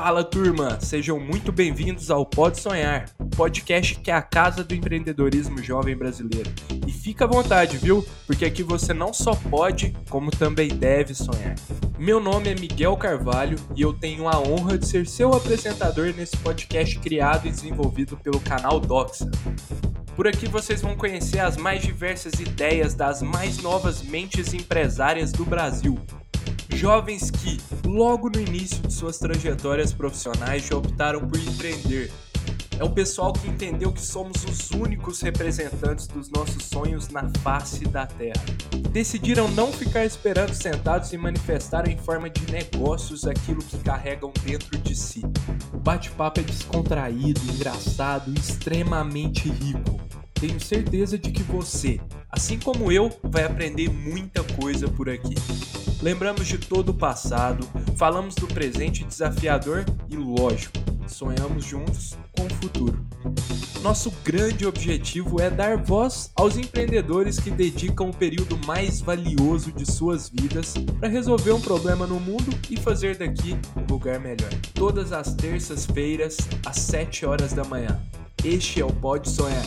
Fala turma, sejam muito bem-vindos ao Pode Sonhar, o podcast que é a casa do empreendedorismo jovem brasileiro. E fica à vontade, viu? Porque aqui você não só pode, como também deve sonhar. Meu nome é Miguel Carvalho e eu tenho a honra de ser seu apresentador nesse podcast criado e desenvolvido pelo canal Doxa. Por aqui vocês vão conhecer as mais diversas ideias das mais novas mentes empresárias do Brasil Jovens que, logo no início de suas trajetórias profissionais, já optaram por empreender. É o pessoal que entendeu que somos os únicos representantes dos nossos sonhos na face da Terra. Decidiram não ficar esperando sentados e manifestar em forma de negócios aquilo que carregam dentro de si. O bate-papo é descontraído, engraçado e extremamente rico. Tenho certeza de que você, assim como eu, vai aprender muita coisa por aqui. Lembramos de todo o passado, falamos do presente desafiador e, lógico, sonhamos juntos com o futuro. Nosso grande objetivo é dar voz aos empreendedores que dedicam o período mais valioso de suas vidas para resolver um problema no mundo e fazer daqui um lugar melhor. Todas as terças-feiras, às 7 horas da manhã. Este é o Pode Sonhar.